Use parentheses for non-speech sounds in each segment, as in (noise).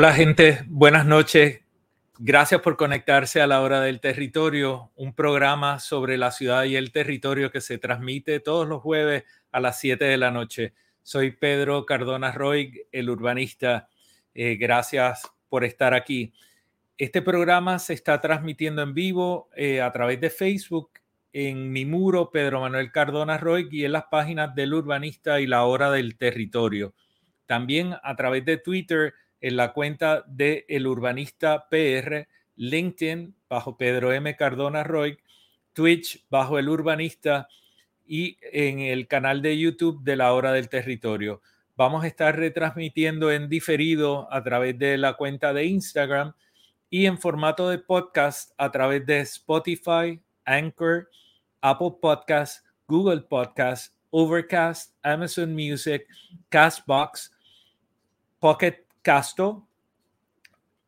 Hola gente, buenas noches. Gracias por conectarse a la hora del territorio, un programa sobre la ciudad y el territorio que se transmite todos los jueves a las 7 de la noche. Soy Pedro Cardona Roy, el urbanista. Eh, gracias por estar aquí. Este programa se está transmitiendo en vivo eh, a través de Facebook en mi muro Pedro Manuel Cardona Roy y en las páginas del urbanista y la hora del territorio. También a través de Twitter en la cuenta de El Urbanista PR, LinkedIn bajo Pedro M. Cardona Roy, Twitch bajo El Urbanista y en el canal de YouTube de la Hora del Territorio. Vamos a estar retransmitiendo en diferido a través de la cuenta de Instagram y en formato de podcast a través de Spotify, Anchor, Apple Podcasts, Google Podcasts, Overcast, Amazon Music, Castbox, Pocket Casto,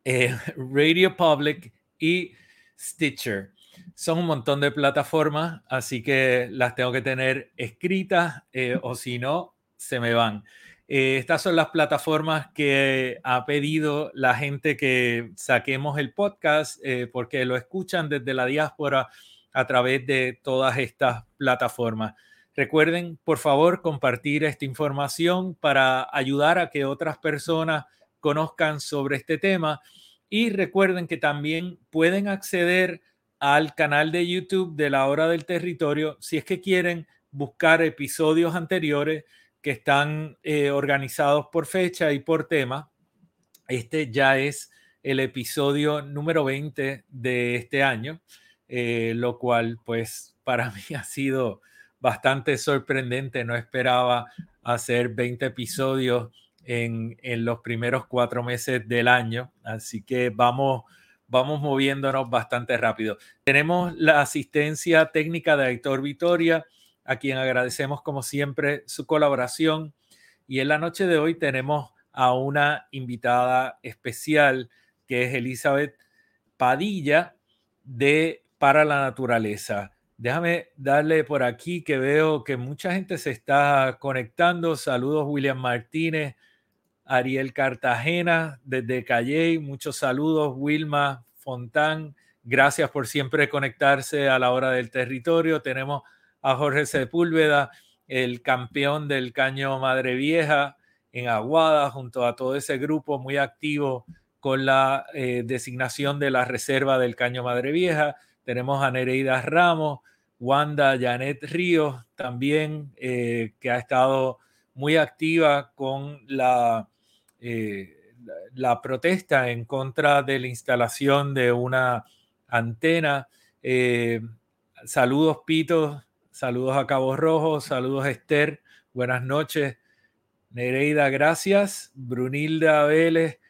eh, (laughs) Radio Public y Stitcher. Son un montón de plataformas, así que las tengo que tener escritas eh, o si no, se me van. Eh, estas son las plataformas que ha pedido la gente que saquemos el podcast porque lo escuchan desde la diáspora a través de todas estas plataformas. Recuerden, por favor, compartir esta información para ayudar a que otras personas conozcan sobre este tema. Y recuerden que también pueden acceder al canal de YouTube de la hora del territorio si es que quieren buscar episodios anteriores que están eh, organizados por fecha y por tema. Este ya es el episodio número 20 de este año, eh, lo cual pues para (laughs) mí ha sido bastante sorprendente. No esperaba hacer 20 episodios en, en los primeros cuatro meses del año. Así que vamos, vamos moviéndonos bastante rápido. Tenemos la asistencia técnica de Héctor Vitoria, a quien agradecemos como siempre su colaboración. Y en la noche de hoy tenemos a una invitada especial que es Elizabeth Padilla de Para la Naturaleza. Déjame darle por aquí que veo que mucha gente se está conectando. Saludos William Martínez, Ariel Cartagena desde Calley. Muchos saludos Wilma Fontán. Gracias por siempre conectarse a la hora del territorio. Tenemos a Jorge Sepúlveda, el campeón del caño Madre Vieja en Aguada, junto a todo ese grupo muy activo con la eh, designación de la reserva del caño Madre Vieja. Tenemos a Nereida Ramos, Wanda Janet Ríos también, eh, que ha estado muy activa con la, eh, la, protesta en contra de la instalación de una antena. Eh, saludos, Pito, saludos a Cabo Rojo, saludos, Esther, buenas noches. Nereida, gracias. Brunilda Vélez,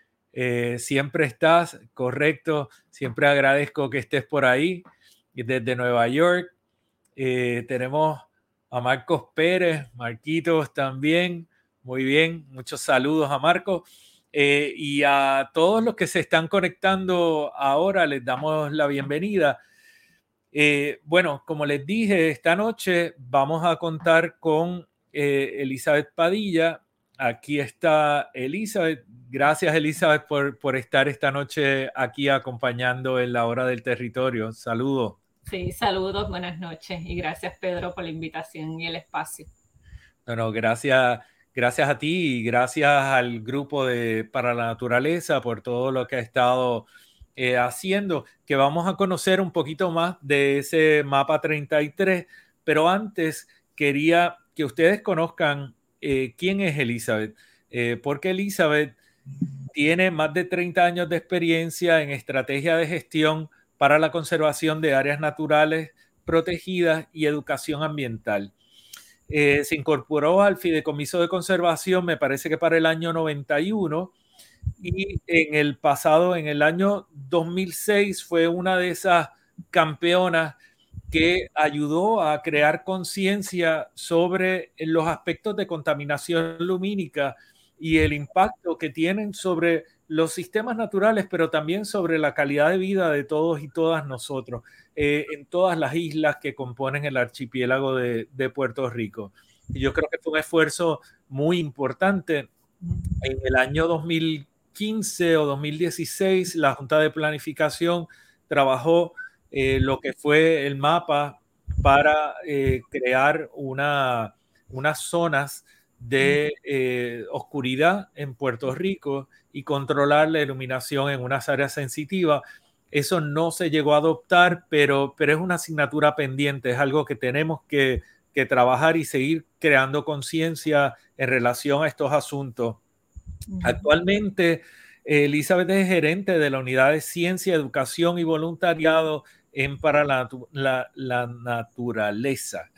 siempre estás, correcto, siempre agradezco que estés por ahí desde Nueva York. Eh, tenemos a Marcos Pérez, Marquitos también. Muy bien, muchos saludos a Marcos. Eh, y a todos los que se están conectando ahora, les damos la bienvenida. Eh, bueno, como les dije, esta noche vamos a contar con Elizabeth Padilla. Aquí está Elizabeth. Gracias, Elizabeth, por, por estar esta noche aquí acompañando en la hora del territorio. Saludos. Sí, saludos, buenas noches y gracias Pedro por la invitación y el espacio. Bueno, gracias, gracias a ti y gracias al grupo de Para la Naturaleza por todo lo que ha estado eh, haciendo, que vamos a conocer un poquito más de ese mapa 33, pero antes quería que ustedes conozcan eh, quién es Elizabeth, eh, porque Elizabeth tiene más de 30 años de experiencia en estrategia de gestión para la conservación de áreas naturales protegidas y educación ambiental. Eh, se incorporó al Fideicomiso de Conservación, me parece que para el año 91, y en el pasado, en el año 2006, fue una de esas campeonas que ayudó a crear conciencia sobre los aspectos de contaminación lumínica y el impacto que tienen sobre los sistemas naturales, pero también sobre la calidad de vida de todos y todas nosotros eh, en todas las islas que componen el archipiélago de, Puerto Rico. Y yo creo que fue un esfuerzo muy importante. En el año 2015 o 2016, la Junta de Planificación trabajó eh, lo que fue el mapa para eh, crear una, unas zonas de oscuridad en Puerto Rico y controlar la iluminación en unas áreas sensitivas. Eso no se llegó a adoptar, pero, pero es una asignatura pendiente, es algo que tenemos que, trabajar y seguir creando conciencia en relación a estos asuntos. Actualmente, Elizabeth es gerente de la Unidad de Ciencia, Educación y Voluntariado en Para la, la Naturaleza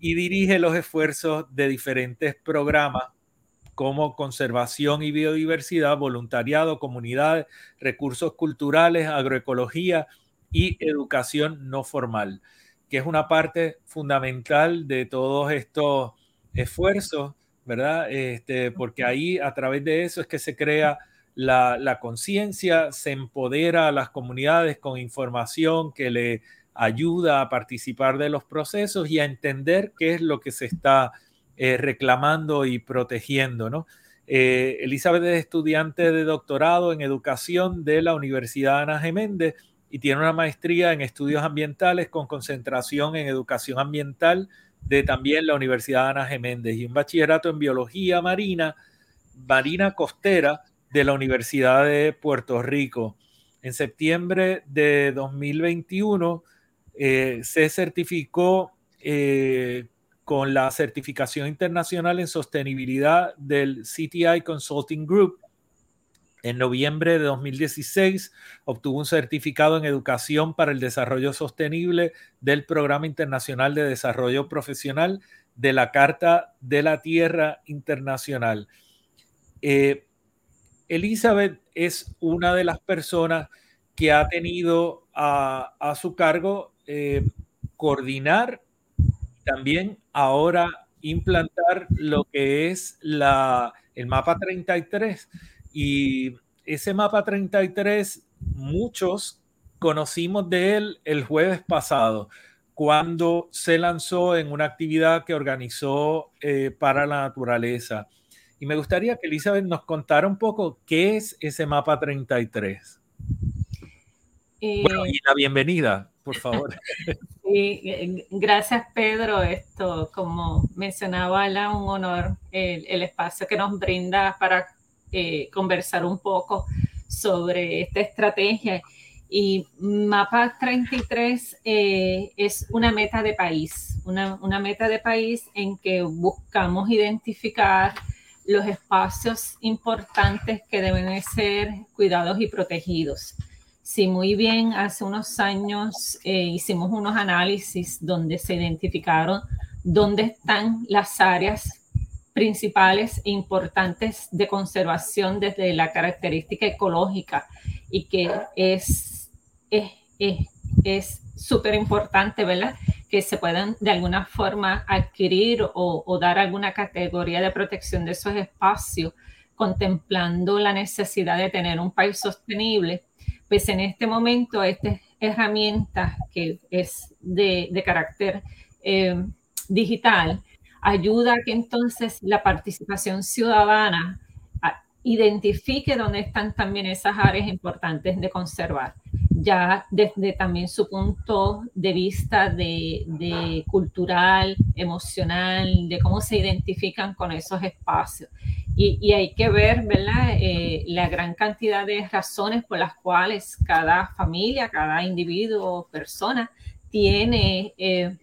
y dirige los esfuerzos de diferentes programas como conservación y biodiversidad, voluntariado, comunidad, recursos culturales, agroecología y educación no formal, que es una parte fundamental de todos estos esfuerzos, ¿verdad? Este, porque ahí a través de eso es que se crea la, la conciencia, se empodera a las comunidades con información que le ayuda a participar de los procesos y a entender qué es lo que se está eh, reclamando y protegiendo, ¿no? Eh, Elizabeth es estudiante de doctorado en educación de la Universidad Ana Geméndez y tiene una maestría en estudios ambientales con concentración en educación ambiental de también la Universidad Ana Geméndez y un bachillerato en biología marina, marina costera de la Universidad de Puerto Rico. En septiembre de 2021 eh, se certificó con la certificación internacional en sostenibilidad del CTI Consulting Group En noviembre de 2016 obtuvo un certificado en educación para el desarrollo sostenible del Programa Internacional de Desarrollo Profesional de la Carta de la Tierra Internacional. Eh, Elizabeth es una de las personas que ha tenido a, su cargo eh, coordinar también ahora implantar lo que es la, el mapa 33 y ese mapa 33, muchos conocimos de él el jueves pasado, cuando se lanzó en una actividad que organizó eh, para la naturaleza. Y me gustaría que Elizabeth nos contara un poco qué es ese mapa 33. bueno, y la bienvenida, (laughs) gracias Pedro. Esto, como mencionaba, un honor el, el espacio que nos brinda para eh, conversar un poco sobre esta estrategia. Y Mapa 33 eh, es una meta de país, una, una, meta de país en que buscamos identificar los espacios importantes que deben ser cuidados y protegidos. Si muy bien, hace unos años eh, hicimos unos análisis donde se identificaron dónde están las áreas principales e importantes de conservación desde la característica ecológica y que es es súper importante, ¿verdad? Que se puedan de alguna forma adquirir o, o dar alguna categoría de protección de esos espacios, contemplando la necesidad de tener un país sostenible. Pues en este momento, esta herramienta que es de, de carácter eh, digital, ayuda a que entonces la participación ciudadana identifique dónde están también esas áreas importantes de conservar, ya desde también su punto de vista de, cultural, emocional, de cómo se identifican con esos espacios. Y, hay que ver, ¿verdad?, eh, la gran cantidad de razones por las cuales cada familia, cada individuo, persona, tiene... Eh,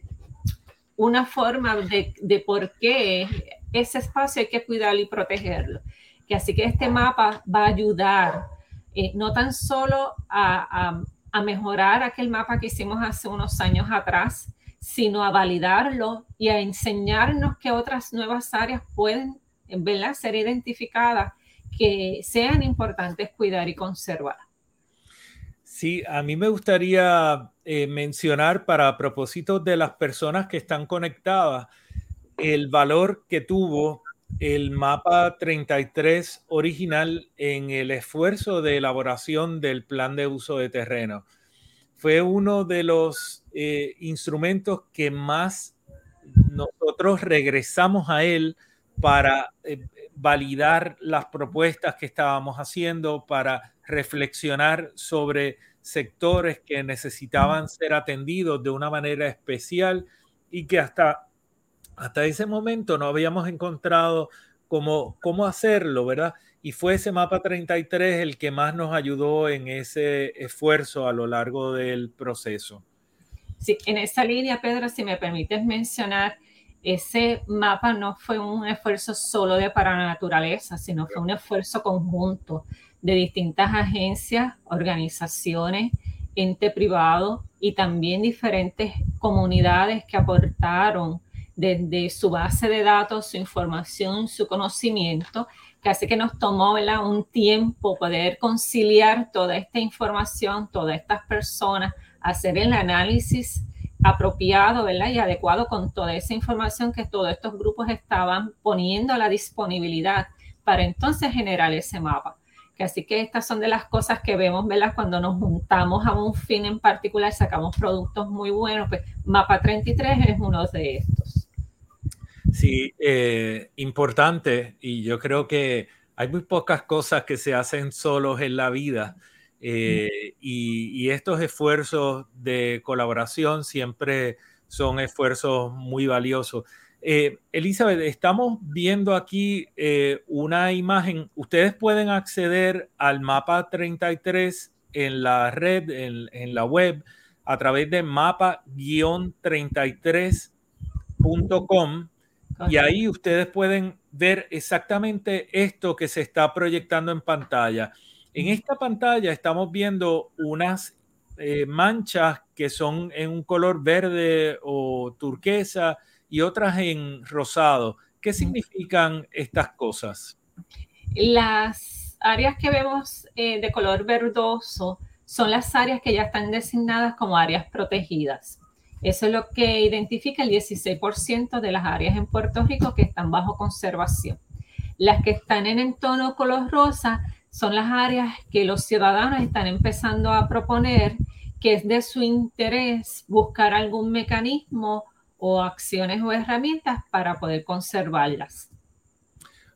una forma de, de por qué ese espacio hay que cuidarlo y protegerlo. Que así que este mapa va a ayudar eh, no tan solo a, a, mejorar aquel mapa que hicimos hace unos años atrás, sino a validarlo y a enseñarnos que otras nuevas áreas pueden ¿verdad? ser identificadas que sean importantes cuidar y conservar. Sí, a mí me gustaría eh, mencionar para propósito de las personas que están conectadas el valor que tuvo el mapa 33 original en el esfuerzo de elaboración del plan de uso de terreno. Fue uno de los eh, instrumentos que más nosotros regresamos a él para eh, validar las propuestas que estábamos haciendo, para reflexionar sobre sectores que necesitaban ser atendidos de una manera especial y que hasta, hasta ese momento no habíamos encontrado cómo, cómo hacerlo, ¿verdad? Y fue ese mapa 33 el que más nos ayudó en ese esfuerzo a lo largo del proceso. Sí, en esa línea, Pedro, si me permites mencionar, ese mapa no fue un esfuerzo solo de para la naturaleza, sino fue un esfuerzo conjunto de distintas agencias, organizaciones, ente privado y también diferentes comunidades que aportaron desde su base de datos, su información, su conocimiento, que hace que nos tomó un tiempo poder conciliar toda esta información, todas estas personas, hacer el análisis apropiado ¿verdad? y adecuado con toda esa información que todos estos grupos estaban poniendo a la disponibilidad para entonces generar ese mapa así que estas son de las cosas que vemos, ¿verdad? Cuando nos juntamos a un fin en particular, sacamos productos muy buenos, pues Mapa 33 es uno de estos. Sí, eh, importante y yo creo que hay muy pocas cosas que se hacen solos en la vida eh, y, estos esfuerzos de colaboración siempre son esfuerzos muy valiosos. Eh, Elizabeth, estamos viendo aquí eh, una imagen. Ustedes pueden acceder al mapa 33 en la red, en, la web, a través de mapa-33.com Y ahí ustedes pueden ver exactamente esto que se está proyectando en pantalla. En esta pantalla estamos viendo unas eh, manchas que son en un color verde o turquesa y otras en rosado. ¿Qué significan estas cosas? Las áreas que vemos eh, de color verdoso son las áreas que ya están designadas como áreas protegidas. Eso es lo que identifica el 16% de las áreas en Puerto Rico que están bajo conservación. Las que están en el tono color rosa son las áreas que los ciudadanos están empezando a proponer que es de su interés buscar algún mecanismo o acciones o herramientas para poder conservarlas.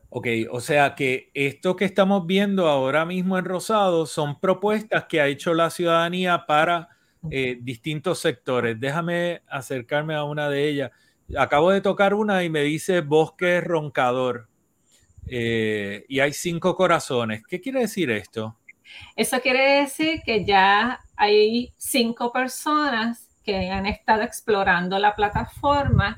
Ok, o sea que esto que estamos viendo ahora mismo en Rosado son propuestas que ha hecho la ciudadanía para eh, distintos sectores. Déjame acercarme a una de ellas. Acabo de tocar una y me dice bosque roncador. Eh, y hay cinco corazones. ¿Qué quiere decir esto? Eso quiere decir que ya hay cinco personas que han estado explorando la plataforma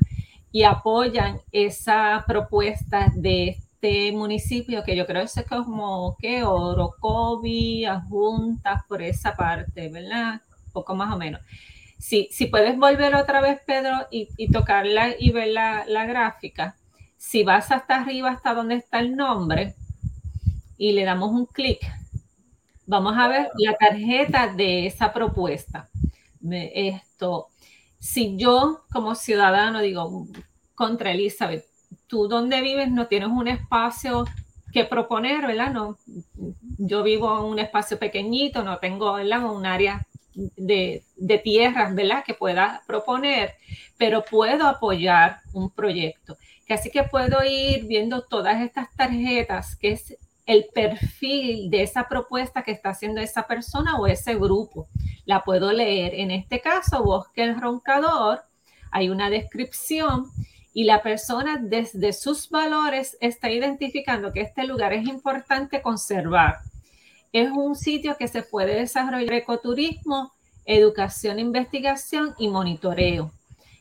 y apoyan esa propuesta de este municipio que yo creo que es como que Orocovi, Juntas, por esa parte, ¿verdad? Poco más o menos. Si, si puedes volver otra vez, Pedro, y, tocarla y ver la, la, gráfica, si vas hasta arriba, hasta donde está el nombre, y le damos un clic, vamos a ver la tarjeta de esa propuesta. Esto, si yo como ciudadano digo, contra Elizabeth, tú donde vives no tienes un espacio que proponer, ¿verdad? No, yo vivo en un espacio pequeñito, no tengo, ¿verdad? Un área de, de tierras, ¿verdad? Que pueda proponer, pero puedo apoyar un proyecto. Que así que puedo ir viendo todas estas tarjetas, que es el perfil de esa propuesta que está haciendo esa persona o ese grupo. La puedo leer. En este caso, Bosque el Roncador, hay una descripción y la persona desde sus valores está identificando que este lugar es importante conservar es un sitio que se puede desarrollar ecoturismo, educación, investigación y monitoreo.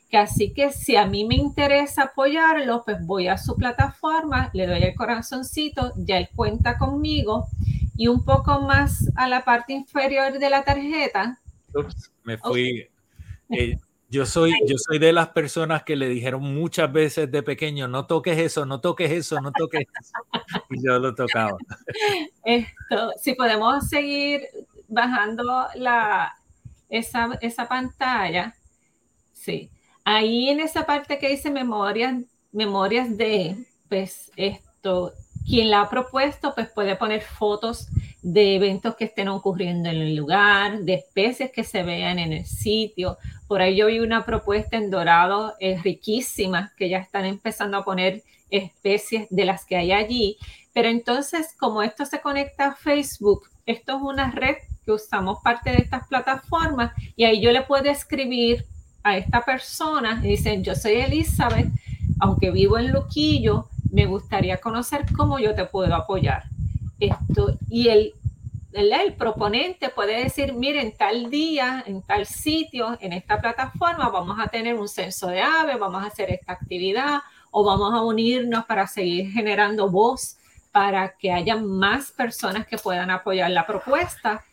Que así que si a mí me interesa apoyarlo, pues voy a su plataforma, le doy el corazoncito, ya él cuenta conmigo y un poco más a la parte inferior de la tarjeta. Ups, me fui. Eh, yo soy, yo soy de las personas que le dijeron muchas veces de pequeño, no toques eso, no toques eso, no toques eso. Y yo lo tocaba. (laughs) Esto, si podemos seguir bajando la, esa, esa pantalla, sí. Ahí en esa parte que dice memorias, memorias de, pues esto, quien la ha propuesto, pues puede poner fotos de eventos que estén ocurriendo en el lugar, de especies que se vean en el sitio. Por ahí yo vi una propuesta en Dorado eh, riquísima, que ya están empezando a poner especies de las que hay allí. Pero entonces, como esto se conecta a Facebook, esto es una red que usamos parte de estas plataformas y ahí yo le puedo escribir a esta persona y dicen, yo soy Elizabeth, aunque vivo en Luquillo, me gustaría conocer cómo yo te puedo apoyar. Esto, y el, el, proponente puede decir, miren, tal día, en tal sitio, en esta plataforma, vamos a tener un censo de aves, vamos a hacer esta actividad o vamos a unirnos para seguir generando voz para que haya más personas que puedan apoyar la propuesta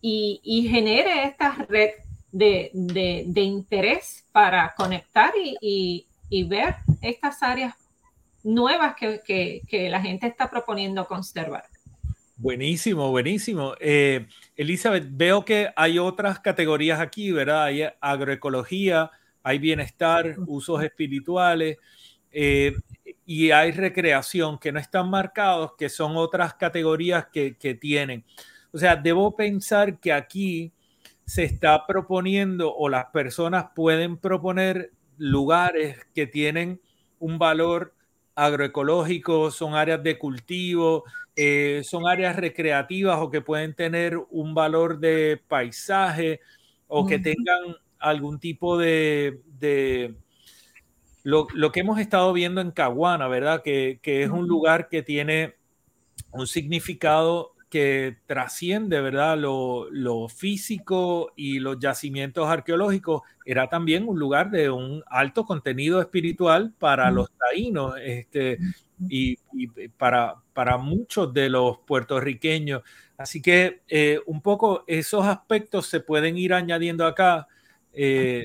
y, y genere esta red de, de, de, interés para conectar y, y, y ver estas áreas nuevas que, que, la gente está proponiendo conservar. Buenísimo, buenísimo. Eh, Elizabeth, veo que hay otras categorías aquí, ¿verdad? Hay agroecología, hay bienestar, usos espirituales eh, y hay recreación que no están marcados, que son otras categorías que, que tienen. O sea, debo pensar que aquí se está proponiendo o las personas pueden proponer lugares que tienen un valor agroecológico, son áreas de cultivo, eh, son áreas recreativas o que pueden tener un valor de paisaje o que tengan algún tipo de... lo, que hemos estado viendo en Caguana, ¿verdad? Que, es un lugar que tiene un significado que trasciende, ¿verdad? Lo, físico y los yacimientos arqueológicos, era también un lugar de un alto contenido espiritual para los taínos este, y, para, para muchos de los puertorriqueños. Así que eh, un poco esos aspectos se pueden ir añadiendo acá eh,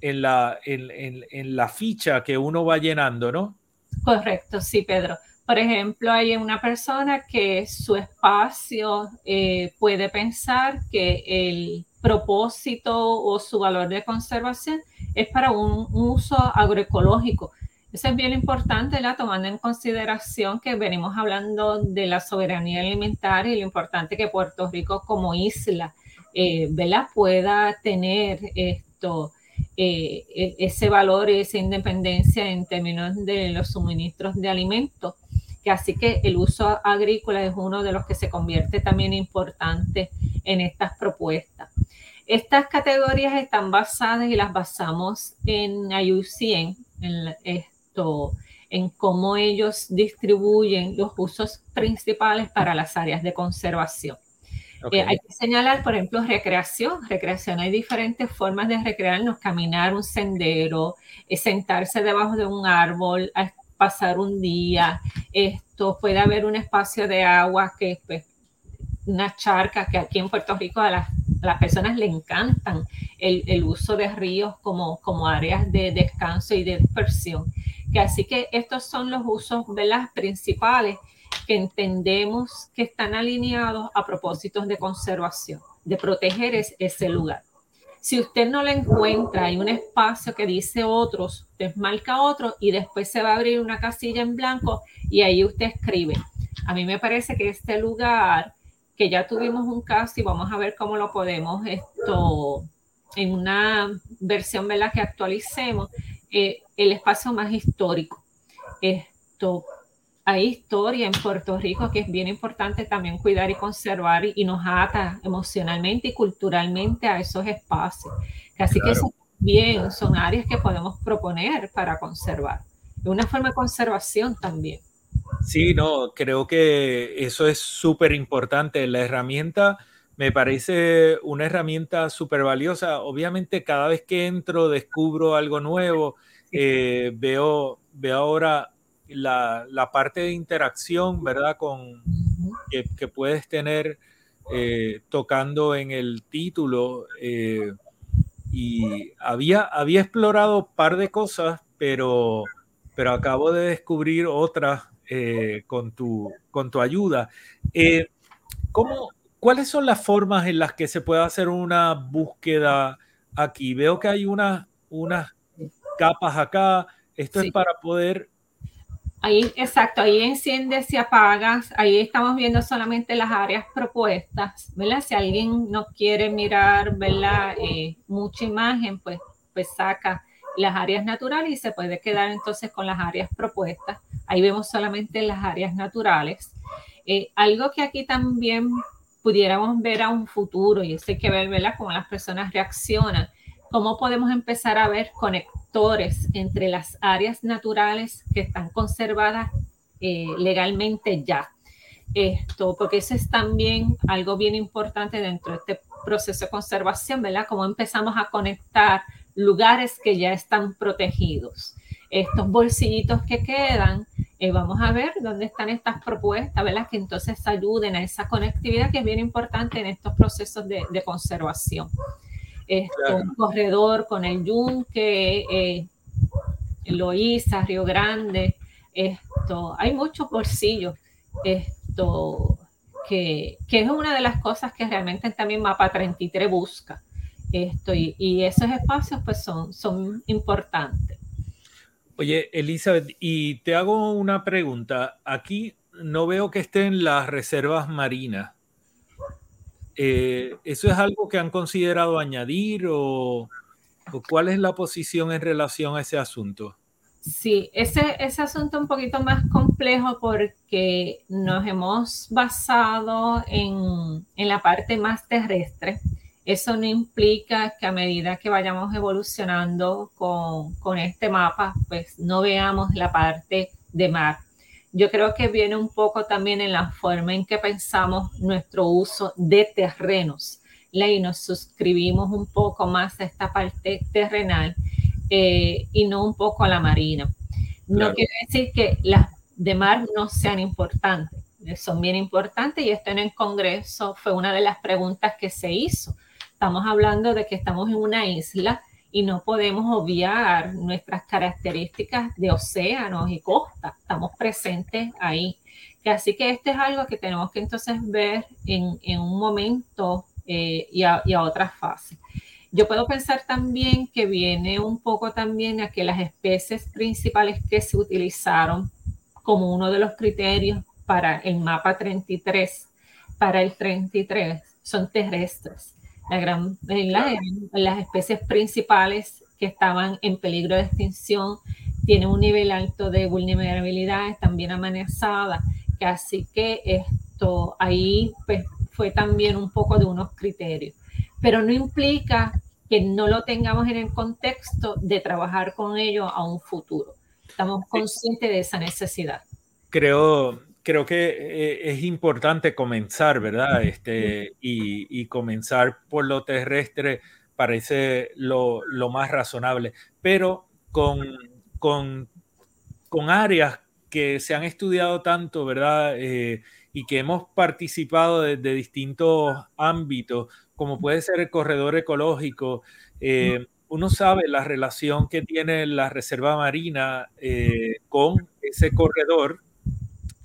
en, la, en la ficha que uno va llenando, ¿no? Correcto, sí, Pedro. Por ejemplo, hay una persona que su espacio eh, puede pensar que el propósito o su valor de conservación es para un, uso agroecológico. Eso es bien importante, ¿la? tomando en consideración que venimos hablando de la soberanía alimentaria y lo importante que Puerto Rico como isla eh, pueda tener esto, eh, e, ese valor y esa independencia en términos de los suministros de alimentos que así que el uso agrícola es uno de los que se convierte también importante en estas propuestas. Estas categorías están basadas y las basamos en IUCN, en esto, en cómo ellos distribuyen los usos principales para las áreas de conservación. Eh, hay que señalar, por ejemplo, recreación. Recreación, hay diferentes formas de recrearnos, caminar un sendero, eh, sentarse debajo de un árbol, pasar un día, esto puede haber un espacio de agua que pues, una charca que aquí en Puerto Rico a las, personas le encantan el, uso de ríos como, áreas de descanso y de dispersión. Así que estos son los usos las principales que entendemos que están alineados a propósitos de conservación, de proteger ese lugar. Si usted no lo encuentra, hay un espacio que dice otros, usted marca otro y después se va a abrir una casilla en blanco y ahí usted escribe. A mí me parece que este lugar, que ya tuvimos un caso y vamos a ver cómo lo podemos esto en una versión ¿verdad? que actualicemos, eh, el espacio más histórico. Esto hay historia en Puerto Rico que es bien importante también cuidar y conservar y, nos ata emocionalmente y culturalmente a esos espacios. Así que eso bien son áreas que podemos proponer para conservar. De una forma de conservación también. Sí, no, creo que eso es súper importante. La herramienta me parece una herramienta súper valiosa. Obviamente cada vez que entro descubro algo nuevo. Eh, veo, veo ahora la, parte de interacción, ¿verdad? Con, que, puedes tener eh, tocando en el título. Eh, y había, había explorado un par de cosas, pero, pero acabo de descubrir otras eh, con, tu, con tu ayuda. ¿cómo, ¿Cuáles son las formas en las que se puede hacer una búsqueda aquí? Veo que hay unas capas acá. Esto es para poder Ahí, exacto, ahí enciendes y apagas, ahí estamos viendo solamente las áreas propuestas, ¿verdad? Si alguien no quiere mirar, ¿verdad? Eh, mucha imagen, pues, pues saca las áreas naturales y se puede quedar entonces con las áreas propuestas. Ahí vemos solamente las áreas naturales. Eh, algo que aquí también pudiéramos ver a un futuro, y eso hay que ver. Cómo las personas reaccionan cómo podemos empezar a ver conectores entre las áreas naturales que están conservadas eh, legalmente ya. Esto, porque eso es también algo bien importante dentro de este proceso de conservación, ¿verdad? Cómo empezamos a conectar lugares que ya están protegidos. Estos bolsillitos que quedan, eh, vamos a ver dónde están estas propuestas, ¿verdad? Que entonces ayuden a esa conectividad que es bien importante en estos procesos de, de conservación esto, un corredor con el Yunque, eh, Loíza, Río Grande, esto, hay muchos bolsillos, esto, que, es una de las cosas que realmente también Mapa 33 busca. Esto, y, esos espacios pues son, son importantes. Oye, Elizabeth, y te hago una pregunta. Aquí no veo que estén las reservas marinas. Eh, ¿Eso es algo que han considerado añadir o, cuál es la posición en relación a ese asunto? Sí, ese, ese asunto un poquito más complejo porque nos hemos basado en, en la parte más terrestre. Eso no implica que a medida que vayamos evolucionando con, con, este mapa, pues no veamos la parte de mar. Yo creo que viene un poco también en la forma en que pensamos nuestro uso de terrenos. Y nos suscribimos un poco más a esta parte terrenal eh, y no un poco a la marina. No quiere decir que las de mar no sean importantes, son bien importantes y esto en el Congreso fue una de las preguntas que se hizo. Estamos hablando de que estamos en una isla y no podemos obviar nuestras características de océanos y costa. Estamos presentes ahí. Así que esto es algo que tenemos que entonces ver en, en un momento eh, y, a, y, a, otras fases. Yo puedo pensar también que viene un poco también a que las especies principales que se utilizaron como uno de los criterios para el mapa 33, para el 33, son terrestres la gran, las especies principales que estaban en peligro de extinción tienen un nivel alto de vulnerabilidad, están bien amenazadas, así que esto ahí pues, fue también un poco de unos criterios, pero no implica que no lo tengamos en el contexto de trabajar con ellos a un futuro. Estamos conscientes de esa necesidad. Creo, creo que eh, es importante comenzar, ¿verdad? Este, y, comenzar por lo terrestre parece lo, más razonable, pero con, con, áreas que se han estudiado tanto, ¿verdad? Eh, y que hemos participado de, distintos ámbitos, como puede ser el corredor ecológico. Eh, uno sabe la relación que tiene la Reserva Marina con ese corredor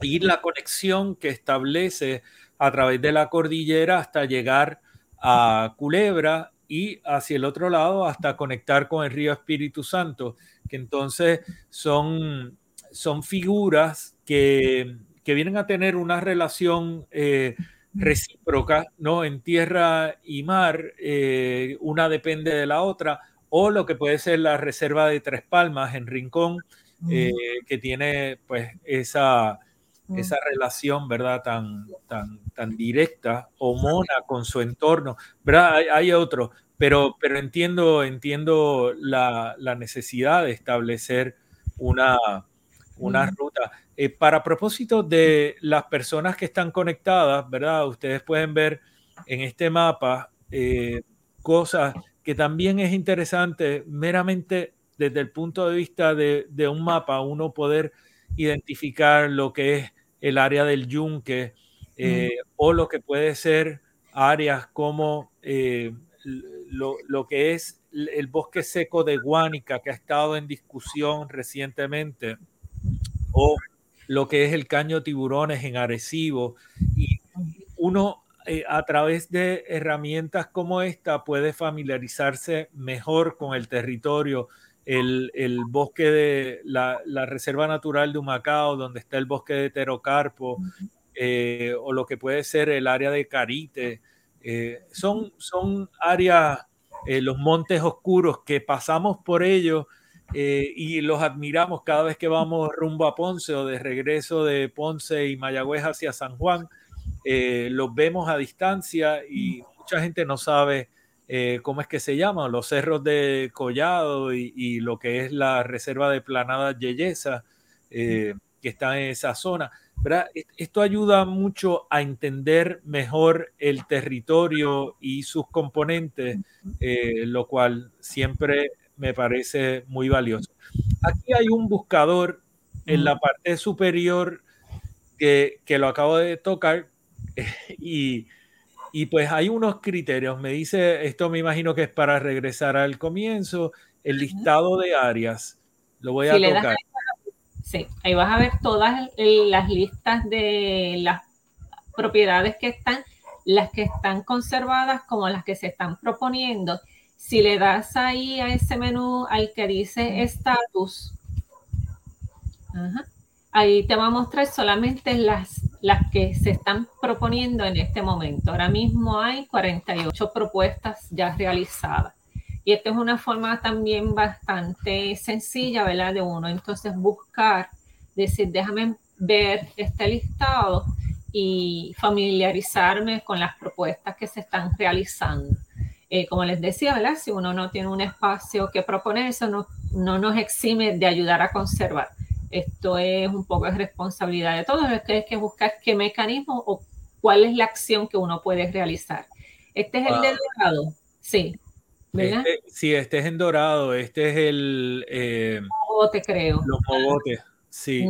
y la conexión que establece a través de la cordillera hasta llegar a Culebra y hacia el otro lado hasta conectar con el río Espíritu Santo, que entonces son, son figuras que, vienen a tener una relación eh, recíproca, ¿no? En tierra y mar, eh, una depende de la otra, o lo que puede ser la reserva de Tres Palmas en Rincón, eh, que tiene pues esa, esa relación, ¿verdad? Tan, tan, tan directa o mona con su entorno, ¿verdad? Hay, hay otro, pero, pero entiendo, entiendo la, la necesidad de establecer una, una ruta. Eh, para propósito de las personas que están conectadas, ¿verdad? Ustedes pueden ver en este mapa eh, cosas que también es interesante meramente desde el punto de vista de, de un mapa, uno poder identificar lo que es el área del yunque eh, o lo que puede ser áreas como eh, lo, que es el bosque seco de Guánica que ha estado en discusión recientemente o lo que es el caño tiburones en Arecibo. Y uno eh, a través de herramientas como esta puede familiarizarse mejor con el territorio el, bosque de la, Reserva Natural de Humacao, donde está el bosque de Terocarpo, eh, o lo que puede ser el área de Carite. Eh, son, son áreas, eh, los montes oscuros, que pasamos por ellos y los admiramos cada vez que vamos rumbo a Ponce o de regreso de Ponce y Mayagüez hacia San Juan. los vemos a distancia y mucha gente no sabe eh, ¿cómo es que se llaman? Los cerros de Collado y, lo que es la reserva de Planada Yeyesa, eh, que está en esa zona. Esto ayuda mucho a entender mejor el territorio y sus componentes, eh, lo cual siempre me parece muy valioso. Aquí hay un buscador en la parte superior que, que lo acabo de tocar (laughs) y y pues hay unos criterios. Me dice, esto me imagino que es para regresar al comienzo, el listado de áreas. Lo voy a tocar. sí, ahí vas a ver todas las listas de las propiedades que están, las que están conservadas como las que se están proponiendo. Si le das ahí a ese menú al que dice estatus, ahí te va a mostrar solamente las las que se están proponiendo en este momento. Ahora mismo hay 48 propuestas ya realizadas. Y esta es una forma también bastante sencilla, ¿verdad? De uno entonces buscar, decir, déjame ver este listado y familiarizarme con las propuestas que se están realizando. Eh, como les decía, ¿verdad? Si uno no tiene un espacio que proponer, eso no, no nos exime de ayudar a conservar. Esto es un poco de responsabilidad de todos. Es que hay que buscar qué mecanismo o cuál es la acción que uno puede realizar. Este es el de dorado, sí. ¿verdad? Este, sí, este es en dorado, este es el... Eh, mogote, creo. Los mogotes, sí.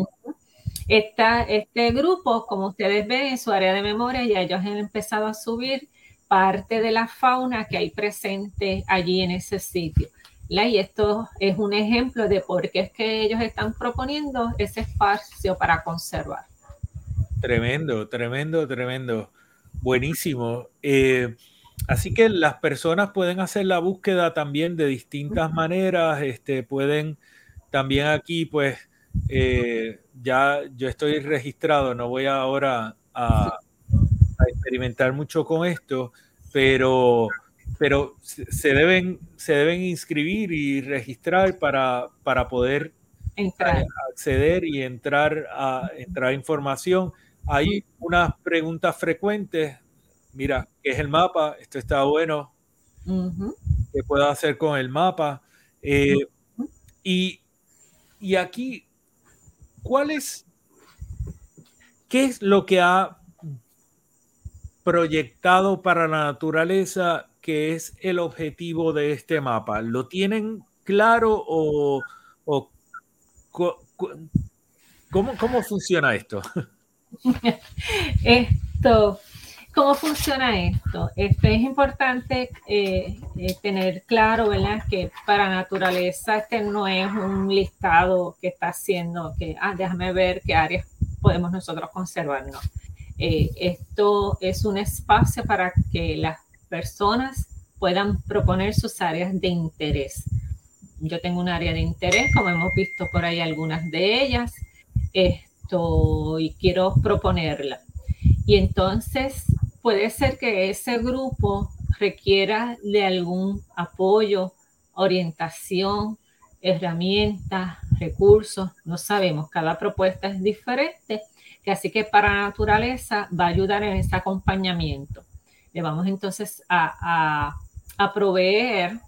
este grupo, como ustedes ven en su área de memoria, ya ellos han empezado a subir parte de la fauna que hay presente allí en ese sitio. Y esto es un ejemplo de por qué es que ellos están proponiendo ese espacio para conservar. Tremendo, tremendo, tremendo. Buenísimo. Eh, así que las personas pueden hacer la búsqueda también de distintas maneras. Este, pueden también aquí, pues, eh, ya yo estoy registrado, no voy ahora a experimentar mucho con esto, pero pero se deben, se deben inscribir y registrar para, para poder acceder y entrar a entrar información. Hay unas preguntas frecuentes. Mira, ¿qué es el mapa? Esto está bueno. ¿Qué puedo hacer con el mapa? Eh, y, y aquí, ¿cuál es, qué es lo que ha proyectado para la naturaleza que es el objetivo de este mapa? ¿Lo tienen claro o, ¿cómo, funciona esto? (laughs) esto, ¿cómo funciona esto? Esto es importante eh, eh, tener claro, ¿verdad? Que para naturaleza este no es un listado que está haciendo que, ah, déjame ver qué áreas podemos nosotros conservar, no. Eh, esto es un espacio para que las personas puedan proponer sus áreas de interés. Yo tengo un área de interés, como hemos visto por ahí algunas de ellas, esto, y quiero proponerla. Y entonces puede ser que ese grupo requiera de algún apoyo, orientación, herramientas, recursos, no sabemos, cada propuesta es diferente, así que para naturaleza va a ayudar en ese acompañamiento. Le vamos entonces a, proveer,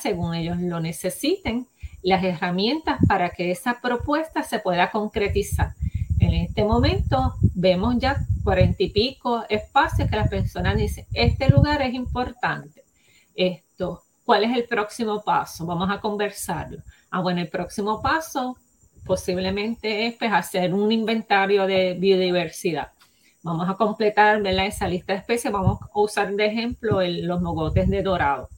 según ellos lo necesiten, las herramientas para que esa propuesta se pueda concretizar. En este momento vemos ya cuarenta y pico espacios que las personas dicen, este lugar es importante. Esto, ¿cuál es el próximo paso? Vamos a conversarlo. Ah, bueno, el próximo paso posiblemente es pues, hacer un inventario de biodiversidad. Vamos a completar esa lista de especies. Vamos a usar de ejemplo los mogotes de dorado.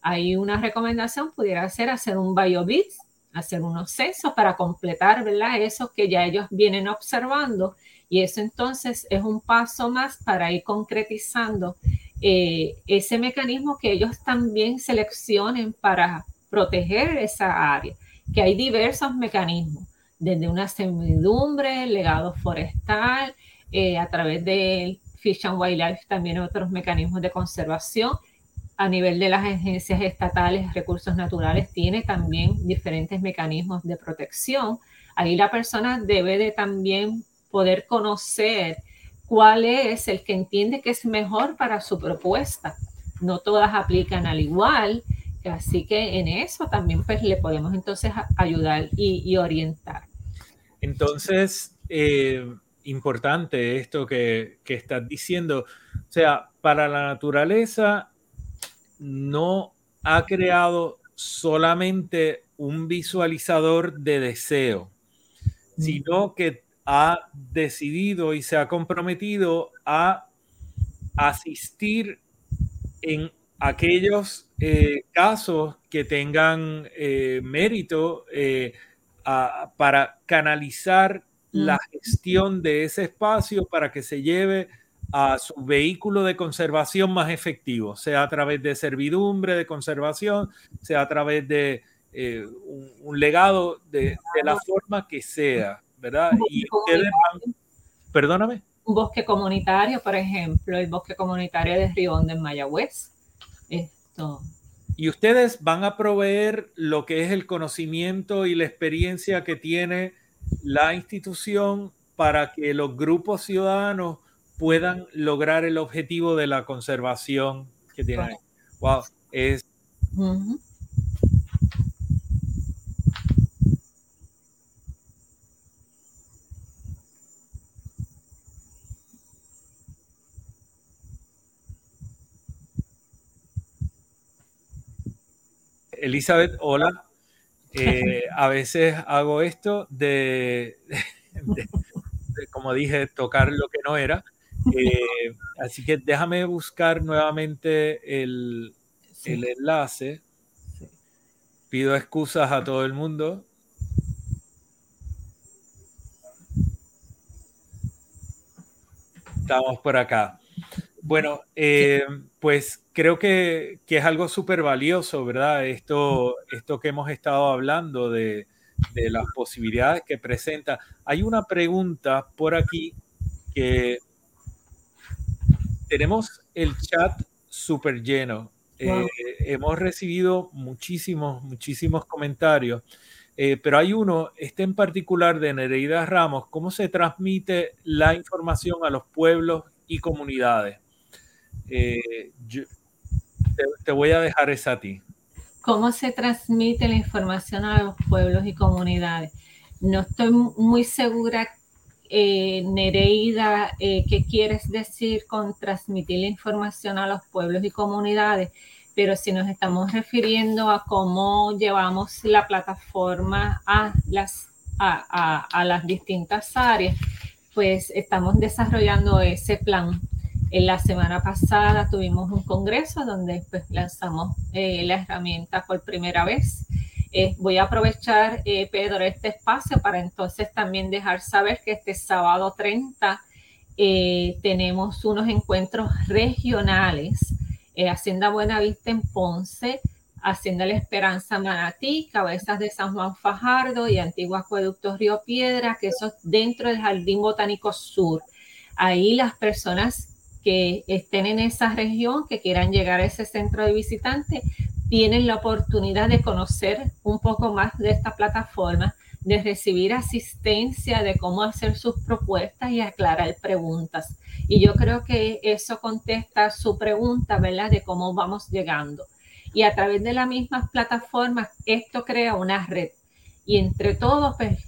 Hay una recomendación, pudiera ser hacer un biobit, hacer unos censos para completar ¿verdad? eso que ya ellos vienen observando. Y eso entonces es un paso más para ir concretizando eh, ese mecanismo que ellos también seleccionen para proteger esa área, que hay diversos mecanismos, desde una semidumbre, legado forestal, eh, a través de Fish and Wildlife también otros mecanismos de conservación. A nivel de las agencias estatales, recursos naturales, tiene también diferentes mecanismos de protección. Ahí la persona debe de también poder conocer cuál es el que entiende que es mejor para su propuesta. No todas aplican al igual, así que en eso también pues le podemos entonces ayudar y, y orientar. Entonces, eh, importante esto que, que estás diciendo. O sea, para la naturaleza no ha creado solamente un visualizador de deseo, mm. sino que ha decidido y se ha comprometido a asistir en aquellos eh, casos que tengan eh, mérito eh, para canalizar la gestión de ese espacio para que se lleve a su vehículo de conservación más efectivo, sea a través de servidumbre de conservación, sea a través de eh, un, legado de, la forma que sea, ¿verdad? Y ustedes perdóname. Un bosque comunitario, por ejemplo, el bosque comunitario de Río en Mayagüez. Esto. Y ustedes van a proveer lo que es el conocimiento y la experiencia que tiene la institución para que los grupos ciudadanos puedan lograr el objetivo de la conservación que tienen. Wow, es. Elizabeth, hola. Eh, a veces hago esto (laughs) de, como dije, tocar lo que no era. Eh, así que déjame buscar nuevamente el, el enlace. Pido excusas a todo el mundo. Estamos por acá. Bueno, eh, pues creo que, es algo súper valioso, ¿verdad? Esto, esto que hemos estado hablando de, las posibilidades que presenta. Hay una pregunta por aquí que tenemos el chat súper lleno. Eh, hemos recibido muchísimos, muchísimos comentarios, eh, pero hay uno, este en particular de Nereida Ramos, ¿cómo se transmite la información a los pueblos y comunidades? Eh, te, voy a dejar esa a ti. ¿Cómo se transmite la información a los pueblos y comunidades? No estoy muy segura, eh, Nereida, eh, qué quieres decir con transmitir la información a los pueblos y comunidades, pero si nos estamos refiriendo a cómo llevamos la plataforma a las, a las distintas áreas, pues estamos desarrollando ese plan en la semana pasada tuvimos un congreso donde pues, lanzamos eh, la herramienta por primera vez. Eh, voy a aprovechar, eh, Pedro, este espacio para entonces también dejar saber que este sábado 30 tenemos unos encuentros regionales. Hacienda Buenavista en Ponce, Hacienda La Esperanza Manatí, Cabezas de San Juan Fajardo y Antiguo Acueducto Río Piedra, que eso es dentro del Jardín Botánico Sur. Ahí las personas que estén en esa región, que quieran llegar a ese centro de visitantes, tienen la oportunidad de conocer un poco más de esta plataforma, de recibir asistencia, de cómo hacer sus propuestas y aclarar preguntas. Y yo creo que eso contesta su pregunta, ¿verdad? De cómo vamos llegando. Y a través de las mismas plataformas, esto crea una red. Y entre todos, pues,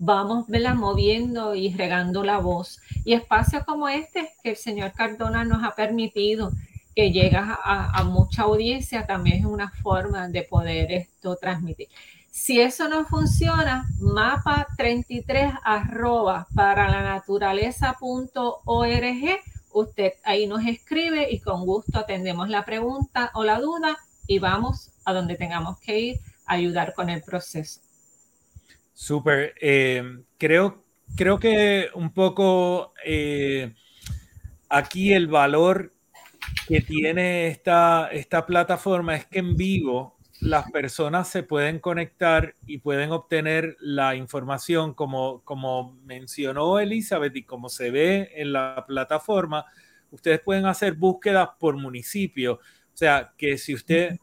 vamos ¿verdad? moviendo y regando la voz. Y espacios como este que el señor Cardona nos ha permitido que llega a, mucha audiencia, también es una forma de poder esto transmitir. Si eso no funciona, mapa 33 arroba para la naturaleza.org, usted ahí nos escribe y con gusto atendemos la pregunta o la duda y vamos a donde tengamos que ir a ayudar con el proceso. Súper. Eh, creo, creo que un poco eh, aquí el valor que tiene esta, esta plataforma es que en vivo las personas se pueden conectar y pueden obtener la información como, como mencionó Elizabeth y como se ve en la plataforma. Ustedes pueden hacer búsquedas por municipio. O sea, que si usted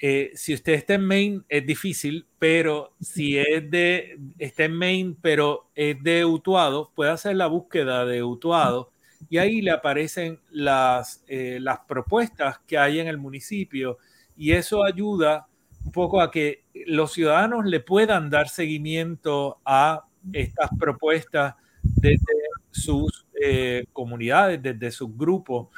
eh, si usted está en Maine es difícil, pero si es de, está en Maine, pero es de Utuado, puede hacer la búsqueda de Utuado y ahí le aparecen las, eh, las propuestas que hay en el municipio y eso ayuda un poco a que los ciudadanos le puedan dar seguimiento a estas propuestas desde sus eh, comunidades, desde sus grupos.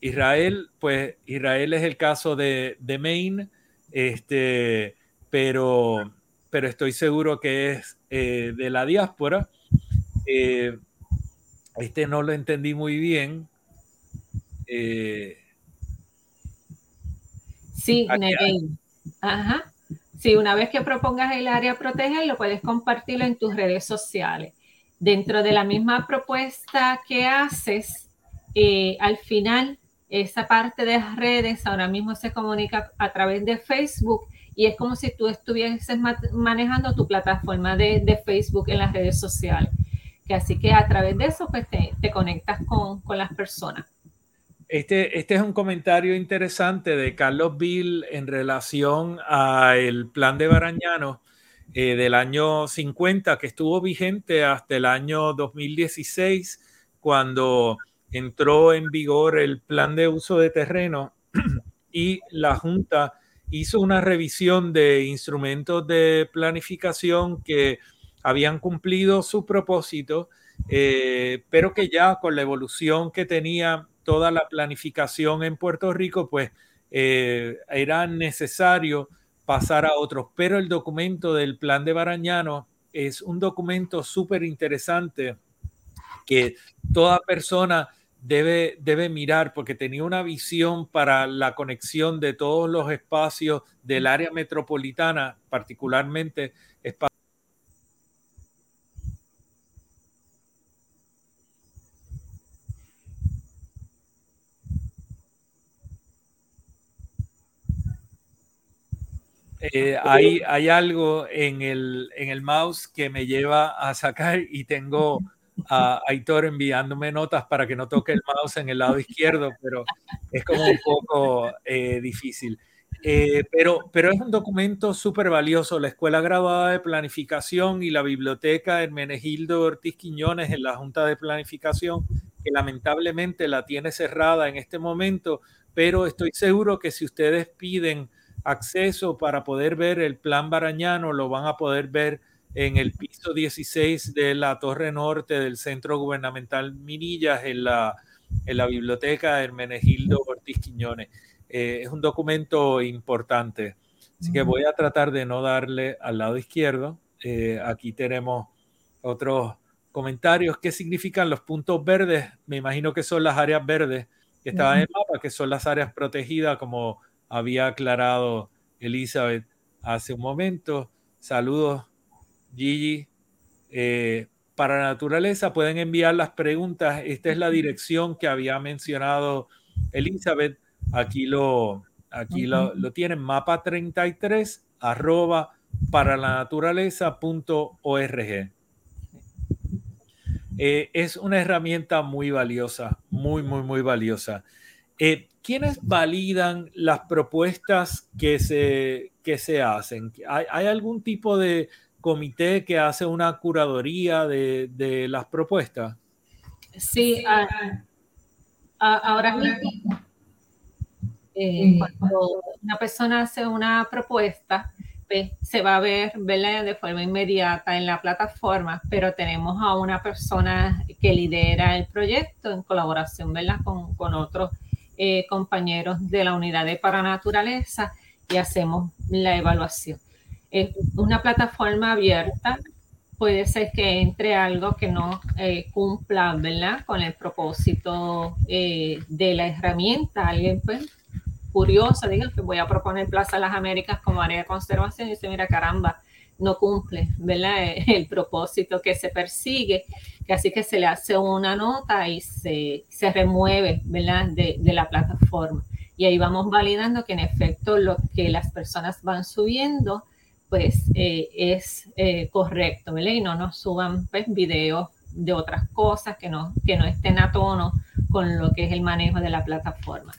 Israel, pues Israel es el caso de, de Maine, este, pero, pero estoy seguro que es eh, de la diáspora. Eh, este no lo entendí muy bien. Eh, sí, Ajá. Sí, una vez que propongas el área proteger, lo puedes compartirlo en tus redes sociales. Dentro de la misma propuesta que haces, al final esa parte de las redes ahora mismo se comunica a través de Facebook y es como si tú estuvieses manejando tu plataforma de, Facebook en las redes sociales. Que así que a través de eso pues te, conectas con, las personas. Este, este es un comentario interesante de Carlos Bill en relación al plan de Barañano eh, del año 50 que estuvo vigente hasta el año 2016 cuando entró en vigor el plan de uso de terreno (clears throat) y la Junta hizo una revisión de instrumentos de planificación que habían cumplido su propósito, eh, pero que ya con la evolución que tenía toda la planificación en Puerto Rico, pues era necesario pasar a otros, pero el documento del plan de Barañano es un documento súper interesante que toda persona debe, debe mirar porque tenía una visión para la conexión de todos los espacios del área metropolitana, particularmente espacios Eh, hay, hay, algo en el, en el mouse que me lleva a sacar y tengo a Aitor enviándome notas para que no toque el mouse en el lado izquierdo, pero es como un poco eh, difícil. Eh, pero, pero es un documento súper valioso. La Escuela Graduada de Planificación y la Biblioteca Hermenegildo Ortiz Quiñones en la Junta de Planificación, que lamentablemente la tiene cerrada en este momento, pero estoy seguro que si ustedes piden acceso para poder ver el plan Barañano, lo van a poder ver en el piso 16 de la Torre Norte del Centro Gubernamental Minillas, en la, en la biblioteca Hermenegildo Ortiz Quiñones. Eh, es un documento importante, así que voy a tratar de no darle al lado izquierdo. Eh, aquí tenemos otros comentarios. ¿Qué significan los puntos verdes? Me imagino que son las áreas verdes que estaban en el mapa, que son las áreas protegidas como había aclarado Elizabeth hace un momento. Saludos, Gigi. Eh, para naturaleza pueden enviar las preguntas. Esta es la dirección que había mencionado Elizabeth. Aquí lo, aquí lo, tienen, mapa 33 arroba para la naturaleza.org. Eh, es una herramienta muy valiosa, muy, muy, muy valiosa. Eh, ¿quiénes validan las propuestas que se, que se hacen? ¿Hay, algún tipo de comité que hace una curaduría de, las propuestas? Sí, ahora mismo, eh, cuando una persona hace una propuesta, pues, se va a ver de forma inmediata en la plataforma, pero tenemos a una persona que lidera el proyecto en colaboración Con, con otros eh, compañeros de la unidad de Paranaturaleza y hacemos la evaluación. Es una plataforma abierta, puede ser que entre algo que no eh, cumpla ¿verdad? con el propósito eh, de la herramienta. Alguien pues, curioso, diga que voy a proponer Plaza Las Américas como área de conservación y dice, mira, caramba, no cumple ¿verdad? (laughs) el propósito que se persigue así que se le hace una nota y se, se remueve ¿verdad? De, de, la plataforma. Y ahí vamos validando que en efecto lo que las personas van subiendo pues eh, es eh, correcto, ¿verdad? Y no nos suban pues, videos de otras cosas que no, que no estén a tono con lo que es el manejo de la plataforma.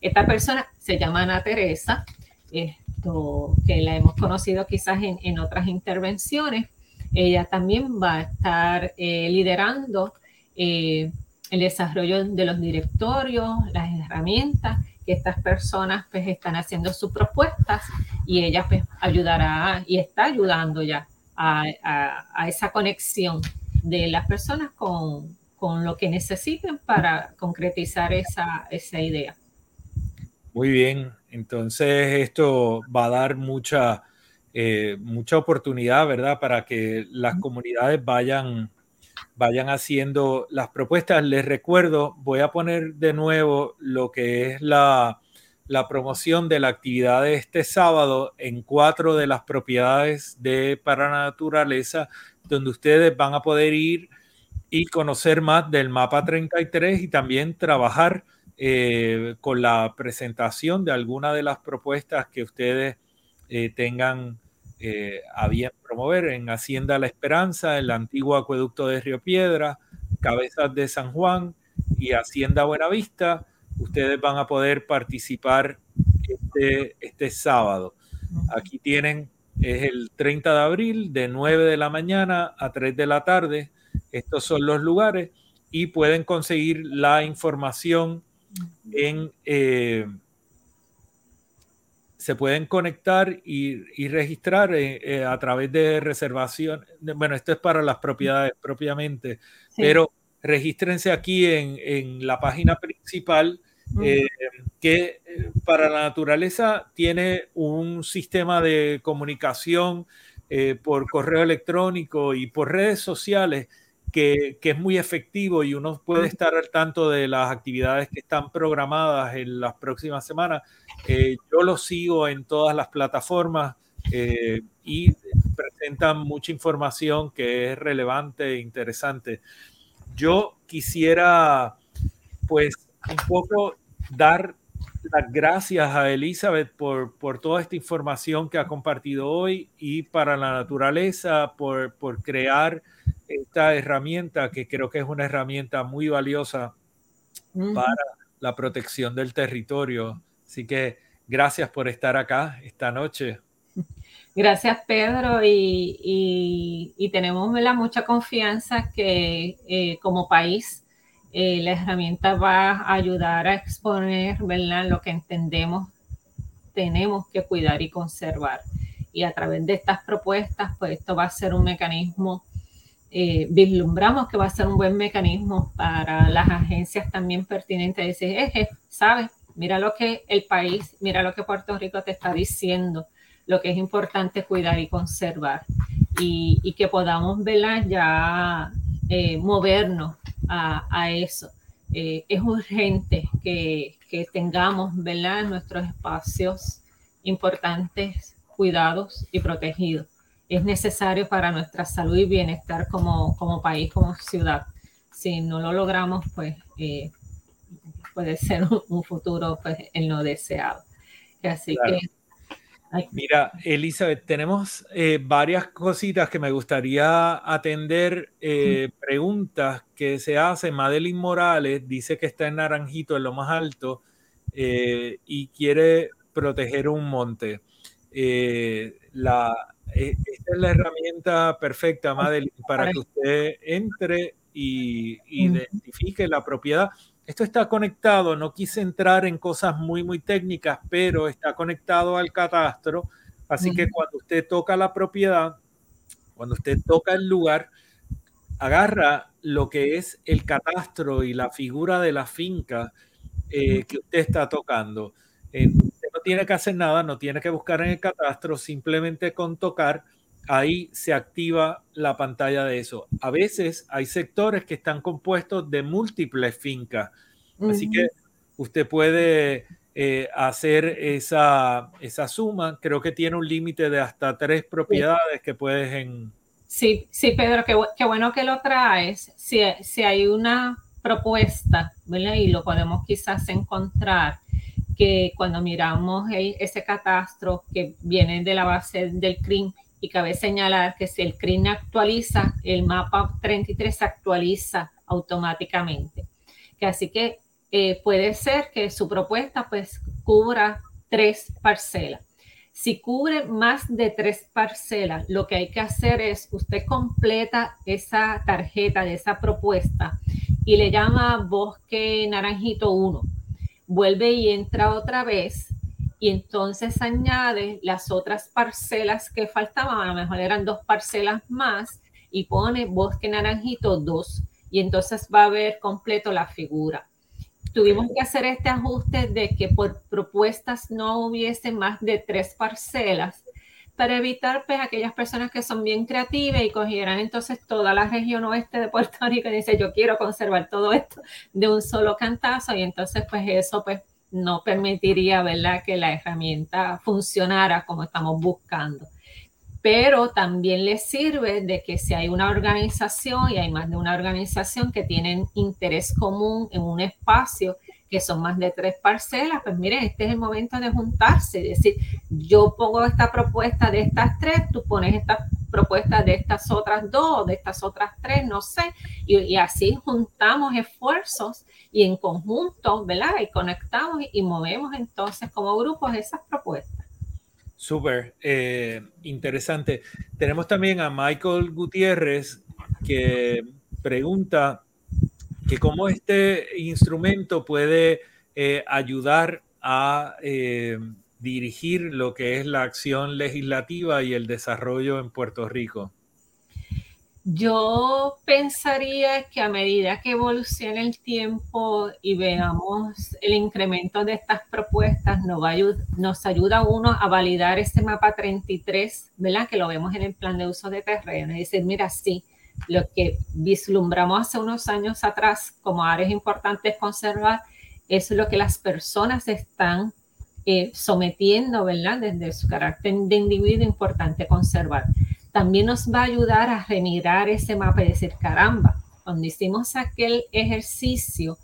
Esta persona se llama Ana Teresa, esto, que la hemos conocido quizás en, en otras intervenciones, ella también va a estar eh, liderando el desarrollo de los directorios, las herramientas que estas personas pues están haciendo sus propuestas y ella pues ayudará y está ayudando ya a, esa conexión de las personas con, con, lo que necesiten para concretizar esa, esa idea. Muy bien, entonces esto va a dar mucha eh, mucha oportunidad, ¿verdad? Para que las comunidades vayan, vayan haciendo las propuestas. Les recuerdo, voy a poner de nuevo lo que es la, la promoción de la actividad de este sábado en cuatro de las propiedades de Paranaturaleza, donde ustedes van a poder ir y conocer más del mapa 33 y también trabajar eh, con la presentación de alguna de las propuestas que ustedes eh, tengan eh, a bien promover en Hacienda La Esperanza, el antiguo acueducto de Río Piedra, Cabezas de San Juan y Hacienda Buenavista. Ustedes van a poder participar este, este sábado. Aquí tienen, es el 30 de abril, de 9 de la mañana a 3 de la tarde. Estos son los lugares y pueden conseguir la información en... Eh, se pueden conectar y, registrar eh, eh, a través de reservación. Bueno, esto es para las propiedades propiamente, pero regístrense aquí en, la página principal que para la naturaleza tiene un sistema de comunicación por correo electrónico y por redes sociales que, es muy efectivo y uno puede estar al tanto de las actividades que están programadas en las próximas semanas. Eh, yo lo sigo en todas las plataformas eh, y presentan mucha información que es relevante e interesante. Yo quisiera, pues, un poco dar las gracias a Elizabeth por, por, toda esta información que ha compartido hoy y para la naturaleza, por, por crear esta herramienta que creo que es una herramienta muy valiosa para la protección del territorio. Así que gracias por estar acá esta noche. Gracias, Pedro, y, tenemos mucha confianza que eh, como país eh, la herramienta va a ayudar a exponer lo que entendemos tenemos que cuidar y conservar. Y a través de estas propuestas, pues esto va a ser un mecanismo eh, vislumbramos que va a ser un buen mecanismo para las agencias también pertinentes. Decir, eje, ¿sabes? Mira lo que el país, mira lo que Puerto Rico te está diciendo, lo que es importante cuidar y conservar. Y, que podamos verla ya eh, movernos a, eso. Eh, es urgente que, que tengamos ¿verdad? nuestros espacios importantes, cuidados y protegidos es necesario para nuestra salud y bienestar como, como país, como ciudad. Si no lo logramos, pues eh, puede ser un, futuro pues, en lo deseado. Así que Mira, Elizabeth, tenemos eh, varias cositas que me gustaría atender. Eh, preguntas que se hacen. Madeline Morales dice que está en Naranjito, en lo más alto, y quiere proteger un monte. la, eh, esta es la herramienta perfecta, Madeline, para que usted entre y, identifique la propiedad. Esto está conectado, no quise entrar en cosas muy, muy técnicas, pero está conectado al catastro. Así que cuando usted toca la propiedad, cuando usted toca el lugar, agarra lo que es el catastro y la figura de la finca eh, que usted está tocando tiene que hacer nada, no tiene que buscar en el catastro, simplemente con tocar, ahí se activa la pantalla de eso. A veces hay sectores que están compuestos de múltiples fincas, así que usted puede eh, hacer esa, esa suma. Creo que tiene un límite de hasta tres propiedades que puedes en... Sí, sí, Pedro, qué, bueno que lo traes. Si, si hay una propuesta, ¿verdad? Y lo podemos quizás encontrar que cuando miramos ese catastro que viene de la base del CRIM y cabe señalar que si el CRIM actualiza, el mapa 33 se actualiza automáticamente. Que así que eh, puede ser que su propuesta pues cubra tres parcelas. Si cubre más de tres parcelas, lo que hay que hacer es usted completa esa tarjeta de esa propuesta y le llama Bosque Naranjito 1 vuelve y entra otra vez y entonces añade las otras parcelas que faltaban, a lo mejor eran dos parcelas más y pone bosque naranjito 2 y entonces va a ver completo la figura. Tuvimos que hacer este ajuste de que por propuestas no hubiese más de tres parcelas para evitar pues aquellas personas que son bien creativas y cogieran entonces toda la región oeste de Puerto Rico y dice yo quiero conservar todo esto de un solo cantazo y entonces pues eso pues no permitiría, ¿verdad?, que la herramienta funcionara como estamos buscando. Pero también les sirve de que si hay una organización y hay más de una organización que tienen interés común en un espacio que son más de tres parcelas, pues miren, este es el momento de juntarse, es decir, yo pongo esta propuesta de estas tres, tú pones esta propuesta de estas otras dos, de estas otras tres, no sé, y, así juntamos esfuerzos y en conjunto, ¿verdad? Y conectamos y, movemos entonces como grupos esas propuestas. Súper eh, interesante. Tenemos también a Michael Gutiérrez que pregunta que cómo este instrumento puede eh, ayudar a eh, dirigir lo que es la acción legislativa y el desarrollo en Puerto Rico. Yo pensaría que a medida que evolucione el tiempo y veamos el incremento de estas propuestas, nos, va nos ayuda a uno a validar este mapa 33, ¿verdad? Que lo vemos en el plan de uso de terreno. Es decir, mira, sí, lo que vislumbramos hace unos años atrás como áreas importantes conservar, es lo que las personas están eh, sometiendo, ¿verdad? Desde su carácter de individuo importante conservar también nos va a ayudar a remirar ese mapa y decir, caramba, cuando hicimos aquel ejercicio,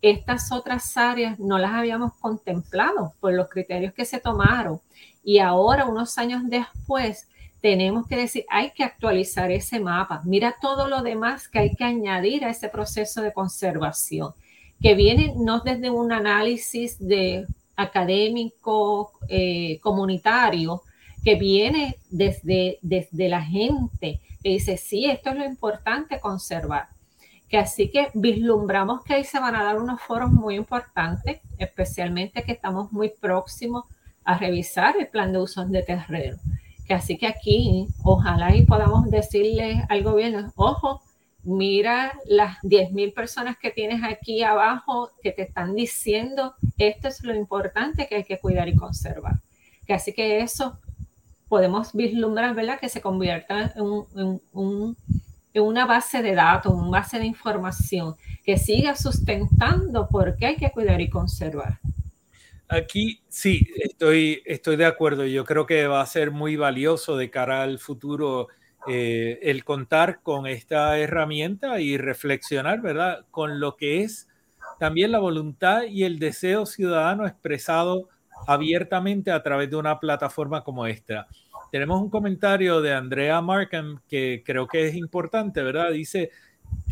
estas otras áreas no las habíamos contemplado por los criterios que se tomaron. Y ahora, unos años después, tenemos que decir, hay que actualizar ese mapa. Mira todo lo demás que hay que añadir a ese proceso de conservación, que viene no desde un análisis de académico, eh, comunitario, que viene desde, desde la gente, que dice, sí, esto es lo importante conservar. Que así que vislumbramos que ahí se van a dar unos foros muy importantes, especialmente que estamos muy próximos a revisar el plan de usos de terreno. Que así que aquí, ojalá y podamos decirle al gobierno, ojo, mira las 10.000 personas que tienes aquí abajo que te están diciendo, esto es lo importante que hay que cuidar y conservar. Que así que eso podemos vislumbrar, ¿verdad? Que se convierta en, una base de datos, una base de información que siga sustentando por qué hay que cuidar y conservar. Aquí sí, estoy, estoy de acuerdo. Yo creo que va a ser muy valioso de cara al futuro eh, el contar con esta herramienta y reflexionar, ¿verdad? Con lo que es también la voluntad y el deseo ciudadano expresado abiertamente a través de una plataforma como esta. Tenemos un comentario de Andrea Markham que creo que es importante, ¿verdad? Dice,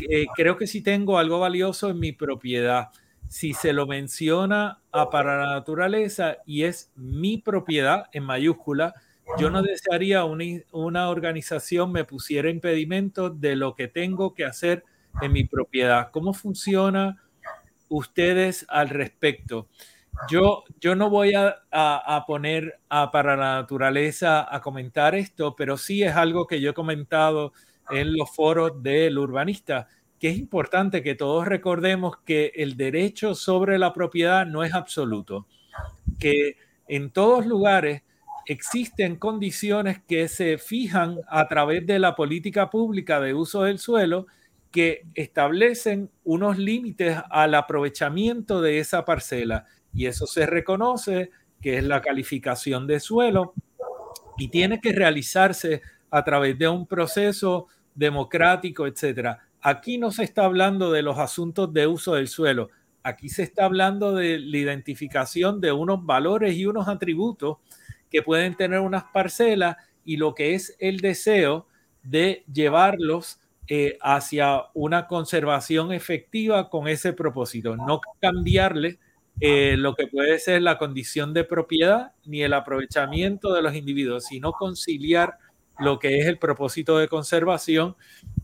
eh, creo que si tengo algo valioso en mi propiedad, si se lo menciona a para la naturaleza y es mi propiedad en mayúscula, yo no desearía una, una organización me pusiera impedimentos de lo que tengo que hacer en mi propiedad. ¿Cómo funciona ustedes al respecto? Yo, yo no voy a, a, poner a para la naturaleza a comentar esto, pero sí es algo que yo he comentado en los foros del urbanista, que es importante que todos recordemos que el derecho sobre la propiedad no es absoluto, que en todos lugares existen condiciones que se fijan a través de la política pública de uso del suelo que establecen unos límites al aprovechamiento de esa parcela y eso se reconoce que es la calificación de suelo y tiene que realizarse a través de un proceso democrático, etcétera. Aquí no se está hablando de los asuntos de uso del suelo, aquí se está hablando de la identificación de unos valores y unos atributos que pueden tener unas parcelas y lo que es el deseo de llevarlos eh, hacia una conservación efectiva con ese propósito, no cambiarle eh, lo que puede ser la condición de propiedad ni el aprovechamiento de los individuos, sino conciliar lo que es el propósito de conservación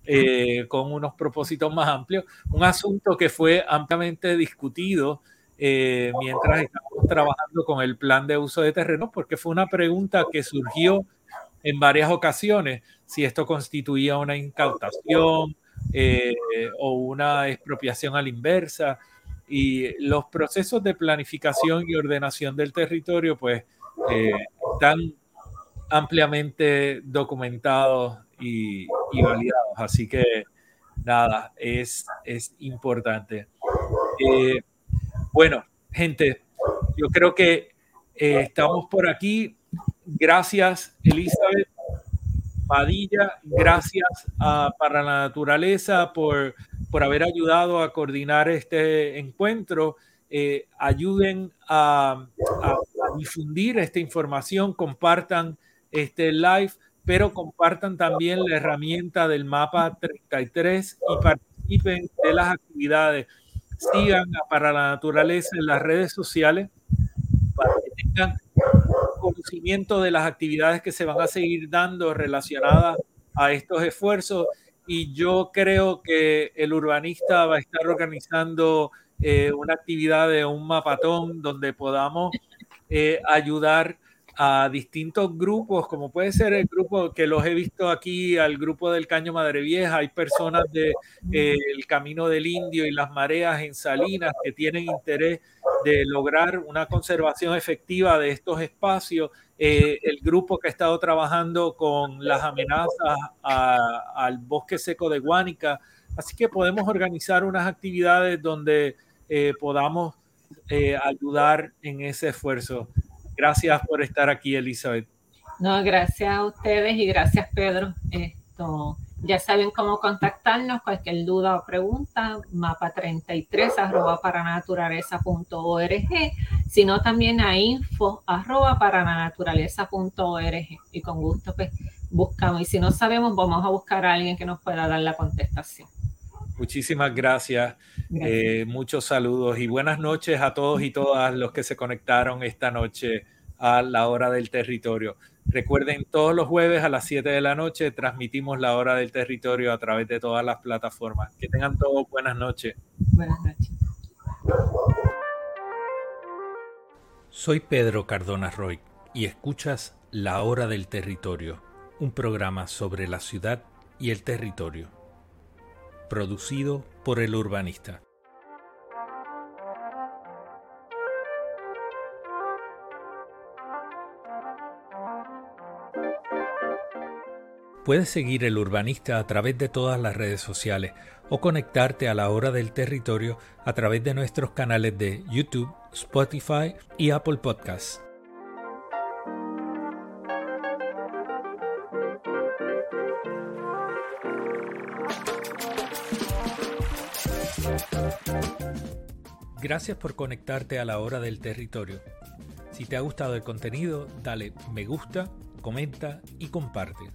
eh, con unos propósitos más amplios. Un asunto que fue ampliamente discutido eh, mientras estábamos trabajando con el plan de uso de terrenos, porque fue una pregunta que surgió en varias ocasiones, si esto constituía una incautación o una expropiación a la inversa. Y los procesos de planificación y ordenación del territorio, pues, eh, están ampliamente documentados y, validados. Así que, nada, es, es importante. Eh, bueno, gente, yo creo que eh, estamos por aquí. Gracias, Elizabeth. Padilla, gracias a Para la Naturaleza por por haber ayudado a coordinar este encuentro. Eh, ayuden a, difundir esta información, compartan este live, pero compartan también la herramienta del mapa 33 y participen de las actividades. Sigan para la naturaleza en las redes sociales para que tengan conocimiento de las actividades que se van a seguir dando relacionadas a estos esfuerzos y yo creo que el urbanista va a estar organizando eh, una actividad de un mapatón donde podamos eh, ayudar a distintos grupos, como puede ser el grupo que los he visto aquí, al grupo del Caño Madre Vieja, hay personas del de, el Camino del Indio y las mareas en Salinas que tienen interés de lograr una conservación efectiva de estos espacios. Eh, el grupo que ha estado trabajando con las amenazas a, al bosque seco de Guánica. Así que podemos organizar unas actividades donde eh, podamos eh, ayudar en ese esfuerzo. Gracias por estar aquí, Elizabeth. No, gracias a ustedes y gracias, Pedro. Esto, ya saben cómo contactarnos, cualquier duda o pregunta, mapa33 arroba paranaturaleza.org, sino también a info arroba paranaturaleza.org y con gusto pues buscamos. Y si no sabemos, vamos a buscar a alguien que nos pueda dar la contestación. Muchísimas gracias. Eh, muchos saludos y buenas noches a todos y todas los que se conectaron esta noche a la hora del territorio. Recuerden, todos los jueves a las 7 de la noche transmitimos la hora del territorio a través de todas las plataformas. Que tengan todos buenas noches. Buenas noches. Soy Pedro Cardona Roy y escuchas La Hora del Territorio, un programa sobre la ciudad y el territorio producido por el urbanista. Puedes seguir el urbanista a través de todas las redes sociales o conectarte a la hora del territorio a través de nuestros canales de YouTube, Spotify y Apple Podcasts. Gracias por conectarte a la hora del territorio. Si te ha gustado el contenido, dale me gusta, comenta y comparte.